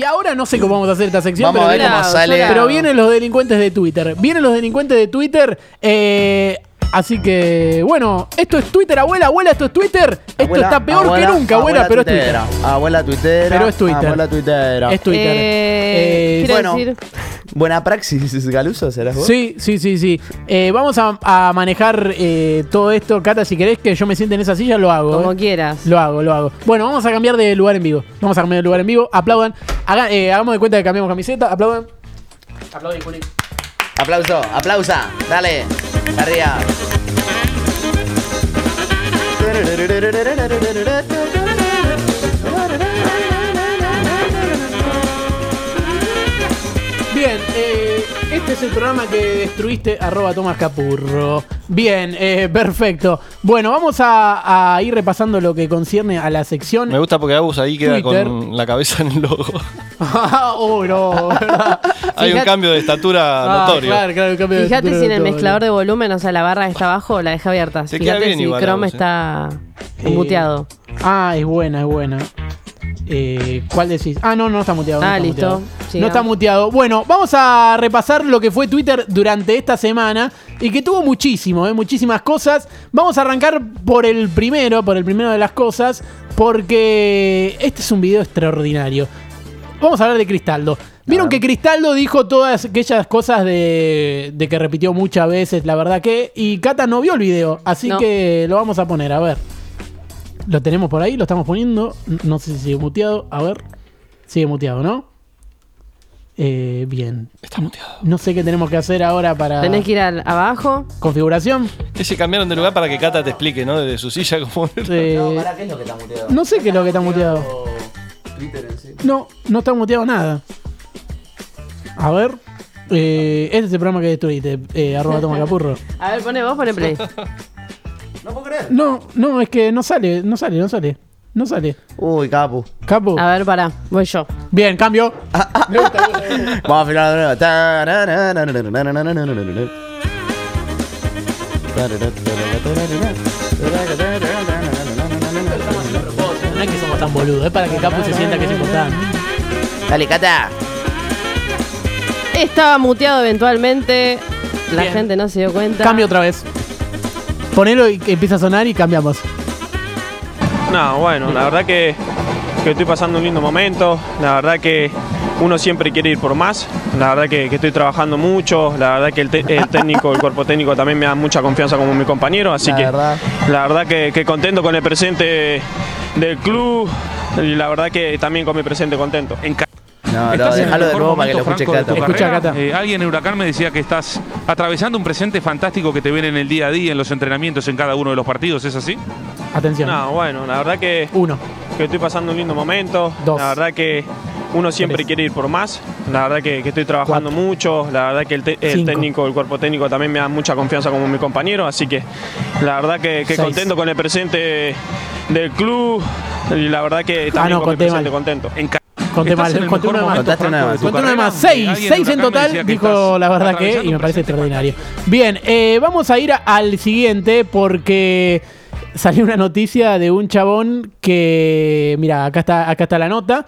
Y ahora no sé cómo vamos a hacer esta sección, Vamos a pero, ver cómo sale. pero vienen los delincuentes de Twitter. Vienen los delincuentes de Twitter. eh, así que, bueno, esto es Twitter, abuela, abuela, esto es Twitter. Esto Abuela, está peor abuela, que nunca, abuela, pero es Twitter. tuitera. Abuela tuitera. Pero es Twitter. Abuela tuitera. Es Twitter. Eh, Eh, bueno. decir, Buena praxis, Galuso, ¿serás vos? Sí, sí, sí, sí. Eh, vamos a, a manejar eh, todo esto. Cata, si querés que yo me siente en esa silla, lo hago. como eh. quieras. Lo hago, lo hago. Bueno, vamos a cambiar de lugar en vivo. Vamos a cambiar de lugar en vivo. Aplaudan. Haga- eh, hagamos de cuenta que cambiamos camiseta. Aplaudan. Aplauden, Juli. Aplauso, aplausa. Dale. Arriba. Bien, eh, este es el programa que destruiste, arroba Tomás Capurro. Bien, eh, perfecto. Bueno, vamos a, a ir repasando lo que concierne a la sección. Me gusta porque Agus ahí queda Twitter. con la cabeza en el logo. oh, no, ¿verdad? Hay un Fíjate- cambio de estatura Ah, notorio. claro, claro, cambio de Fíjate estructura si en el mezclador de volumen, o sea, la barra que está abajo, la deja abierta. Te Fíjate si igual, Chrome Agus, eh. está Eh, muteado. Ah, es buena, es buena. Eh, ¿Cuál decís? Ah, no, no está muteado. no Ah, está listo. muteado. No está muteado. Bueno, vamos a repasar lo que fue Twitter durante esta semana y que tuvo muchísimo, ¿eh? muchísimas cosas. Vamos a arrancar por el primero, por el primero de las cosas, porque este es un video extraordinario. Vamos a hablar de Cristaldo. Vieron que Cristaldo dijo todas aquellas cosas de, de que repitió muchas veces, la verdad que, y Cata no vio el video, así No. que lo vamos a poner, a ver. Lo tenemos por ahí, lo estamos poniendo. No sé si sigue muteado. A ver. Sigue muteado, ¿no? Eh, bien. Está muteado. No sé qué tenemos que hacer ahora para. Tenés que ir al- abajo. Configuración. Que se cambiaron de lugar para que Cata te explique, ¿no? Desde su silla cómo Eh, No, no, pará, ¿qué es lo que está muteado? sé qué es lo que está muteado. Twitter en sí. No, no está muteado nada. A ver. Eh, este es el programa que destruiste. Eh, arroba toma capurro. A ver, pone vos, pone play. No puedo creer. No, no, es que no sale, no sale, no sale. No sale. Uy, capu. Capo. A ver, pará, voy yo. Bien, cambio. Vamos a filmar de nuevo. No es que somos tan boludos, es para que Capo se sienta que es importante. Dale, Cata. Estaba muteado eventualmente. La Bien. gente no se dio cuenta. Cambio otra vez. Ponelo y que empieza a sonar y cambiamos. No, bueno, la verdad que, que estoy pasando un lindo momento, la verdad que uno siempre quiere ir por más, la verdad que, que estoy trabajando mucho, la verdad que el, te- el técnico, el cuerpo técnico también me da mucha confianza como mi compañero, así La que verdad. la verdad que, que contento con el presente del club y la verdad que también con mi presente contento. No, no, Estás en el déjalo de nuevo para que lo escuche Franco, de Cata. tu Escucha, carrera. Cata. Eh, alguien en Huracán me decía que estás atravesando un presente fantástico que te viene en el día a día, en los entrenamientos, en cada uno de los partidos, ¿es así? Atención. No, bueno, la verdad que, Uno. que estoy pasando un lindo momento, Dos. la verdad que uno siempre Tres. quiere ir por más, la verdad que, que estoy trabajando mucho, la verdad que el, te- el técnico, el cuerpo técnico también me da mucha confianza como mi compañero, así que la verdad que, contento con el presente del club y la verdad que también Ah, no, con conté presente contento. En Conté mal, conté una más. Contaste una más. Conté una más. Seis. Seis en total. Dijo la verdad que. Y me parece extraordinario. Bien, eh, vamos a ir a- al siguiente porque salió una noticia de un chabón que. Mira, acá está, acá está la nota.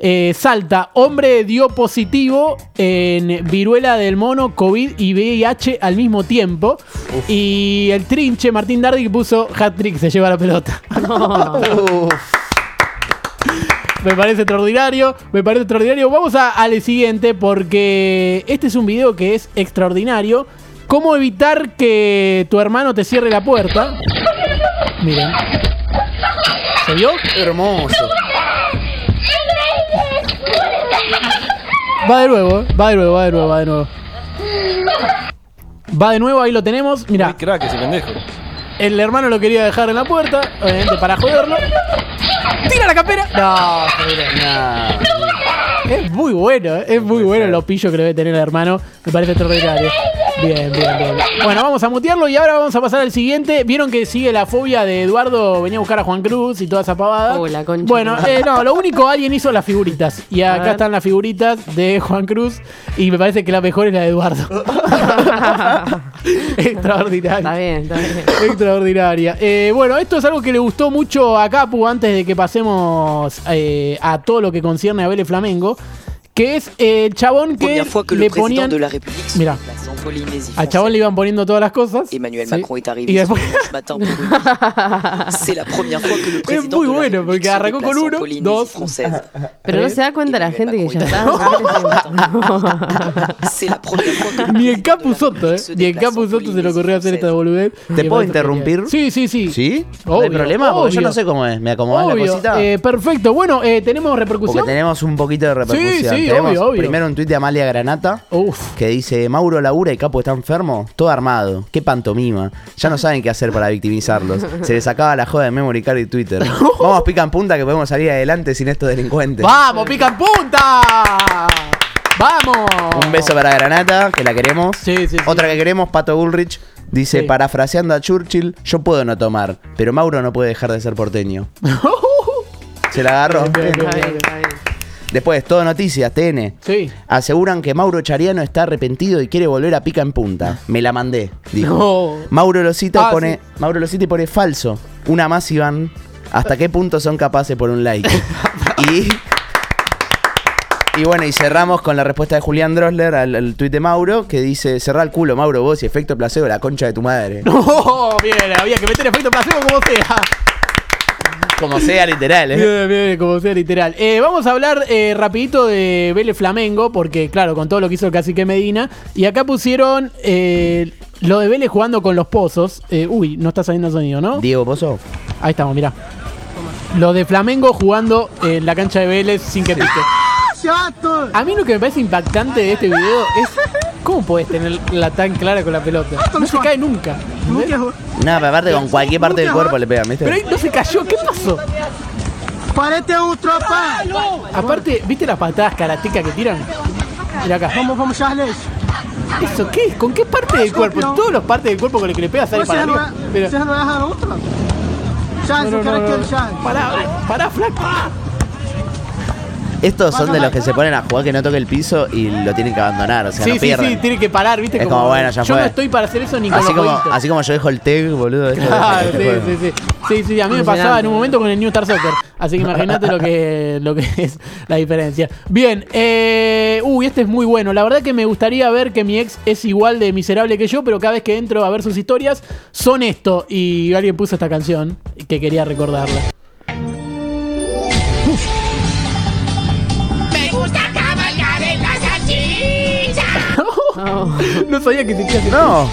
Eh, Salta, hombre dio positivo en viruela del mono, COVID y VIH al mismo tiempo. Y el trinche Martín Dardi puso hat-trick, se lleva la pelota. Uf. Me parece extraordinario, me parece extraordinario. Vamos a- al siguiente porque este es un video que es extraordinario. ¿Cómo evitar que tu hermano te cierre la puerta? Miren. ¿Se vio? Hermoso. Va de nuevo, ¿eh? va de nuevo, va de nuevo, va de nuevo. Va de nuevo, ahí lo tenemos. Mira, crack ese pendejo. el hermano lo quería dejar en la puerta, obviamente para joderlo. ¡Tira la campera! No, Nah. Es muy bueno, ¿eh? es muy bueno lo pillo que debe tener el hermano. Me parece extraordinario. Bien, bien, bien. Bueno, vamos a mutearlo y ahora vamos a pasar al siguiente. Vieron que sigue la fobia de Eduardo, venía a buscar a Juan Cruz y toda esa pavada. Oh, la concha. Bueno, eh, no, lo único, alguien hizo las figuritas. Y A acá ver. están las figuritas de Juan Cruz. Y me parece que la mejor es la de Eduardo. Extraordinaria. Está bien, está bien. Extraordinaria. Eh, bueno, esto es algo que le gustó mucho a Capu antes de que pasemos eh, a todo lo que concierne a Vélez Flamengo. Que es eh, el chabón que que le ponían. de la Mira. Al chabón le iban poniendo todas las cosas. Emmanuel Sí. Macron est Y arrivé después- pour une- C'est la première fois que le Es président muy de la bueno porque se arrancó con uno, dos. française. Pero no se da cuenta la gente que ya está. C'est la première fois que le Ni en président Capu de la Soto, ¿eh? Ni en déplace Capu en Soto se le ocurrió hacer esta boludez. ¿Te Y puedo interrumpir? Sí, sí, sí. ¿Sí? ¿No hay problema? Porque yo no sé cómo es. ¿Me acomodas la cosita? Eh, perfecto. Bueno, eh, ¿tenemos Porque repercusión? tenemos un poquito de repercusión. sí, tenemos obvio, obvio. primero un tuit de Amalia Granata Uf. que dice Mauro labura y Capo está enfermo. Todo armado. Qué pantomima. Ya no saben qué hacer para victimizarlos. Se les acaba la joda de Memory Card y Twitter. Vamos, pican punta que podemos salir adelante sin estos delincuentes. ¡Vamos, pica en punta! ¡Vamos! Un beso para Granata, que la queremos. Sí, sí, sí. Otra que queremos, Pato Bullrich. Dice, parafraseando a Churchill, yo puedo no tomar, pero Mauro no puede dejar de ser porteño. Se la agarró. Bien, bien, bien. Después, todo noticias, TN. Sí. Aseguran que Mauro Chariano está arrepentido y quiere volver a pica en punta. Me la mandé, dijo. No. Mauro Losita Ah, pone. sí. Mauro Losita pone falso. Una más, Iván. ¿Hasta qué punto son capaces por un like? y. Y bueno, y cerramos con la respuesta de Julián Drosler al, al tuit de Mauro, que dice, cerrá el culo, Mauro, vos y efecto placebo, la concha de tu madre. No, bien, había que meter efecto placebo como sea. Como sea, literal, ¿eh? Bien, bien, como sea literal. Eh, vamos a hablar eh, rapidito de Vélez Flamengo, porque claro, con todo lo que hizo el cacique Medina. Y acá pusieron eh, lo de Vélez jugando con los pozos. Eh, uy, no está saliendo sonido, ¿no? Diego Pozo. Ahí estamos, mirá. Lo de Flamengo jugando en la cancha de Vélez sin que pique. A mí lo que me parece impactante de este video es cómo puedes tenerla tan clara con la pelota. No se cae nunca. Nada, pero aparte con cualquier parte del cuerpo le pegan, ¿viste? Pero ahí no se cayó, ¿qué pasó? Parece un tropa. Aparte, ¿viste las patadas karatecas que tiran? Mira acá. Vamos, vamos, Charles. ¿Eso qué es? ¿Con qué parte del cuerpo? Todas las partes del cuerpo con las que le pegas sale Você para arriba. não é a outra? Charles, No, no, no, no. Pará, pará, flaco. Estos son de los que se ponen a jugar que no toque el piso y lo tienen que abandonar, o sea, Sí, no sí, pierden. sí, tiene que parar, ¿viste? Es como, bueno, ya Yo fue. no estoy para hacer eso ni con Así los como, jueguitos. así como yo dejo el tag, boludo. Claro, este sí, sí, sí. Sí, sí, a mí me pasaba en un momento con el New Star Soccer. Así que imagínate lo que, lo que es la diferencia. Bien, eh, uy, este es muy bueno. La verdad que me gustaría ver que mi ex es igual de miserable que yo, pero cada vez que entro a ver sus historias son esto. Y alguien puso esta canción que quería recordarla. no sabía que existía ese No,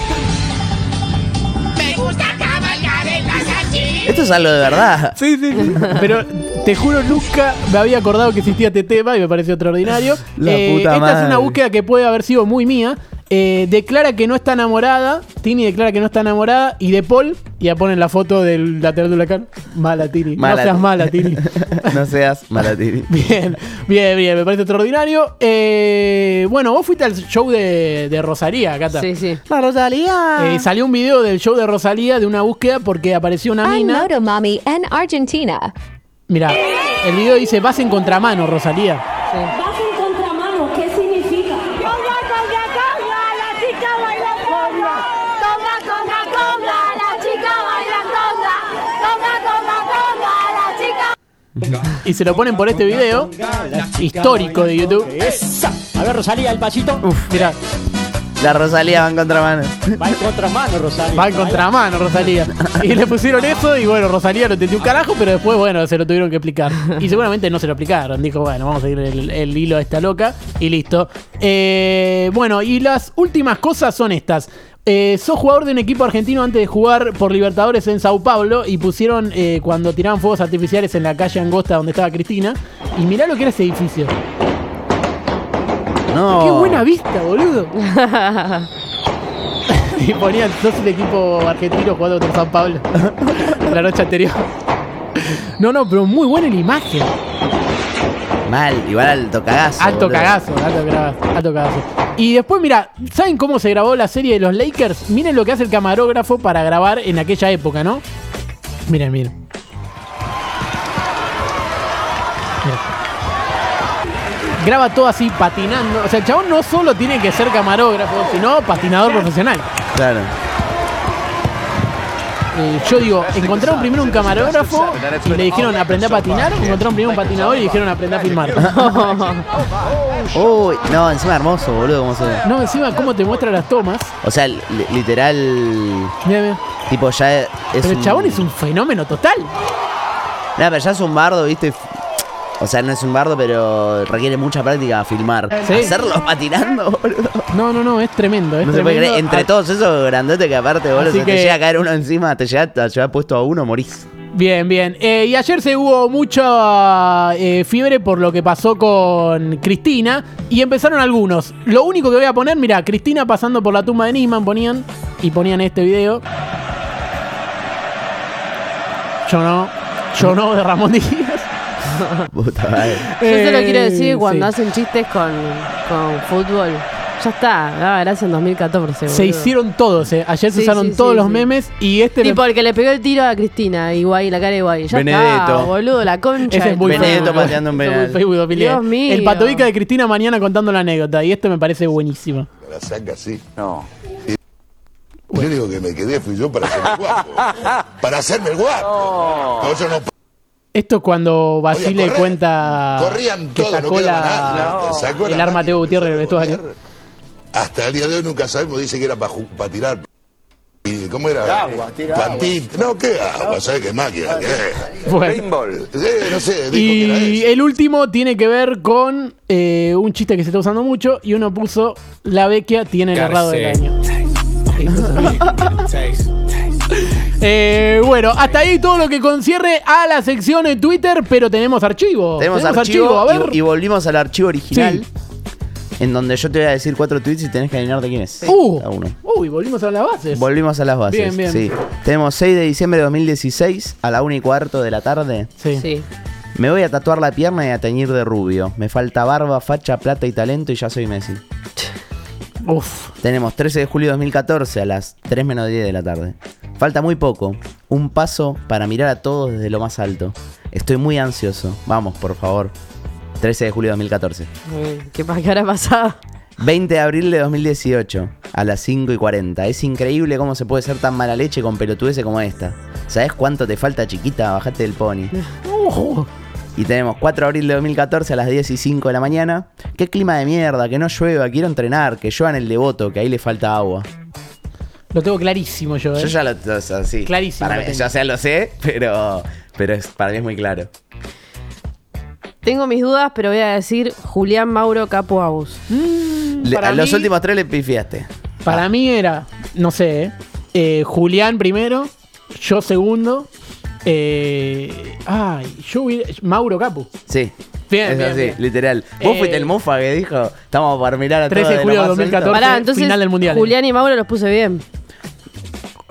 Me gusta cabalgar en la salchicha. esto es algo de verdad. Sí, sí, sí. Pero te juro, nunca me había acordado que existía este tema y me pareció extraordinario. La Eh, puta esta madre. es una búsqueda que puede haber sido muy mía. Eh, declara que no está enamorada. Tini declara que no está enamorada. Y de Paul, ya ponen la foto del lateral de Huracán. Mala, Tini. Mala, no seas Tini. mala, Tini. no seas malatiri. Bien, bien, bien, me parece extraordinario. Eh, bueno, vos fuiste al show de, de Rosalía, Cata. Sí, sí. La Rosalía. Eh, salió un video del show de Rosalía de una búsqueda porque apareció una I'm mina. Moto Mommy in Argentina. Mira, el video dice vas en contramano, Rosalía. Vas Y se lo ponen por este video histórico de YouTube. A ver, Rosalía, el pasito. Uf, mira, La Rosalía va en contramano. Va en contramano, Rosalía. va en contramano, Rosalía. Y le pusieron eso y bueno, Rosalía lo entendió un carajo, pero después, bueno, se lo tuvieron que explicar. Y seguramente no se lo explicaron. Dijo, bueno, vamos a seguir el, el hilo de esta loca y listo. Eh, bueno, y las últimas cosas son estas. Eh, sos jugador de un equipo argentino antes de jugar por Libertadores en Sao Paulo y pusieron eh, cuando tiraban fuegos artificiales en la calle Angosta donde estaba Cristina. Y mirá lo que era ese edificio. No. ¡Qué buena vista, boludo! y ponían sos el equipo argentino jugando contra San Pablo la noche anterior. No, no, pero muy buena la imagen. Mal, igual alto cagazo. Alto boludo. cagazo, alto cagazo, alto cagazo. Y después, mira, ¿saben cómo se grabó la serie de los Lakers? Miren lo que hace el camarógrafo para grabar en aquella época, ¿no? Miren, miren. Graba todo así patinando. O sea, el chabón no solo tiene que ser camarógrafo, sino patinador profesional. Claro. Eh, yo digo, encontraron primero un camarógrafo y le dijeron aprender a patinar, encontraron primero un patinador y le dijeron aprender a filmar. Uy, no, encima hermoso, boludo. No, encima cómo te muestra las tomas. O sea, li- literal. Tipo, ya es. Pero el un- chabón es un fenómeno total. Nah, pero ya es un bardo, ¿viste? O sea, no es un bardo, pero requiere mucha práctica filmar. Sí. Hacerlo patinando, boludo. No, no, no, es tremendo. Es No se puede creer. Entre Ah, todos esos grandotes que aparte, boludo, que- te llega a caer uno encima, te llega a llevar puesto a uno, morís. Bien, bien. Eh, y ayer se hubo mucha eh, fiebre por lo que pasó con Cristina. Y empezaron algunos. Lo único que voy a poner, mira, Cristina pasando por la tumba de Nisman ponían. Y ponían este video. Yo no. Yo no, de Ramón Díaz. Puta madre. Yo solo quiero Eh, decir que cuando sí. hacen chistes con, con fútbol, ya está, daba gracia en 2014. Se boludo. hicieron todos, eh. Ayer se Sí, usaron sí, todos sí, los sí. memes. Y este me- Tipo el que le pegó el tiro a Cristina, Iguay, la cara de Iguay. Ya Benedetto. está, boludo, la concha. Ese es muy Benedetto pateando un penal. Facebook. Dios mío. El patovica de Cristina mañana contando la anécdota. Y este me parece buenísimo. La saca así. No. Yo digo que me quedé, fui yo para hacerme el guapo. Para hacerme el guapo. Todo eso no Esto es cuando Basile correr. cuenta Corrían que todos, no sacó quedaba la, nada. Sacó el la arma Teo Gutiérrez del vestuario. Hasta el día de hoy nunca sabemos, dice que era para tirar. ¿Y ¿Cómo era? Agua, tira Pantín. No, ¿qué agua? ¿Sabes qué máquina? ¿Qué? Bueno. Sí, no sé, dijo que era Y el último tiene que ver con eh, un chiste que se está usando mucho y uno puso la vecchia tiene el errado del año. Eh, bueno, hasta ahí todo lo que concierne a la sección de Twitter, pero tenemos archivo. Tenemos, archivo, a ver. y, y volvimos al archivo original. Sí. En donde yo te voy a decir cuatro tweets y tenés que adivinar de quién es. Uh, Cada uno. uy, volvimos a las bases. Volvimos a las bases. Bien, bien. Sí. Tenemos 6 de diciembre de 2016 a la 1 y cuarto de la tarde. sí. Sí. Me voy a tatuar la pierna y a teñir de rubio. Me falta barba, facha, plata y talento y ya soy Messi. Uf. Tenemos 13 de julio de 2014 a las 3 menos 10 de la tarde. Falta muy poco. Un paso para mirar a todos desde lo más alto. Estoy muy ansioso. Vamos, por favor. 13 de julio de 2014. Eh, ¿Qué, pa- qué habrá pasado? 20 de abril de 2018 a las 5 y 40. Es increíble cómo se puede ser tan mala leche con pelotudeces como esta. ¿Sabes cuánto te falta, chiquita? Bajate del pony. Uh, Y tenemos 4 de abril de 2014 a las 10 y 5 de la mañana. Qué clima de mierda, que no llueva, quiero entrenar, que llueva en el devoto, que ahí le falta agua. Lo tengo clarísimo yo, ¿eh? Yo ya lo, o sea, sí. Clarísimo Para lo mí, tengo. ya sea, lo sé, pero, pero es, para mí es muy claro. Tengo mis dudas, pero voy a decir Julián Mauro Capo Agus. Le- para a los últimos tres le pifiaste. Para mí era, no sé, ¿eh? Eh, Julián primero, yo segundo. eh, ay, yo hubiera- Mauro Capu. Sí. Bien, es bien, así, bien. literal. Vos Eh, fuiste el mofa que dijo, estamos para mirar a 13 todos de de julio lo de más 2014. alto". Pará, entonces final del mundial. Julián y Mauro los puse bien.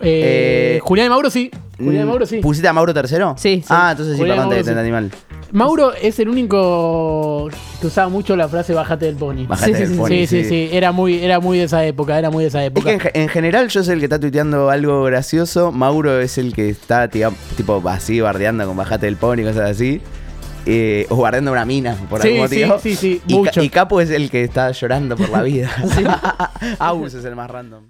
Eh, Eh, Julián y Mauro sí. Julián y Mm, Mauro sí. ¿Pusiste a Mauro tercero? Sí, sí. Ah, entonces sí, Julián y perdón, te, Mauro te sí. entendí mal. Mauro es el único que usaba mucho la frase bájate del pony. Bájate Sí, del sí, pony, sí, sí, sí, Era muy, era muy de esa época, era muy de esa Es época. que en, ge- en general yo soy el que está tuiteando algo gracioso. Mauro es el que está tipo así bardeando con bajate del pony y cosas así. Eh, o bardeando una mina por Sí, algún sí, motivo. sí, sí, y, Ca- mucho. y Capo es el que está llorando por la vida. Aus es el más random.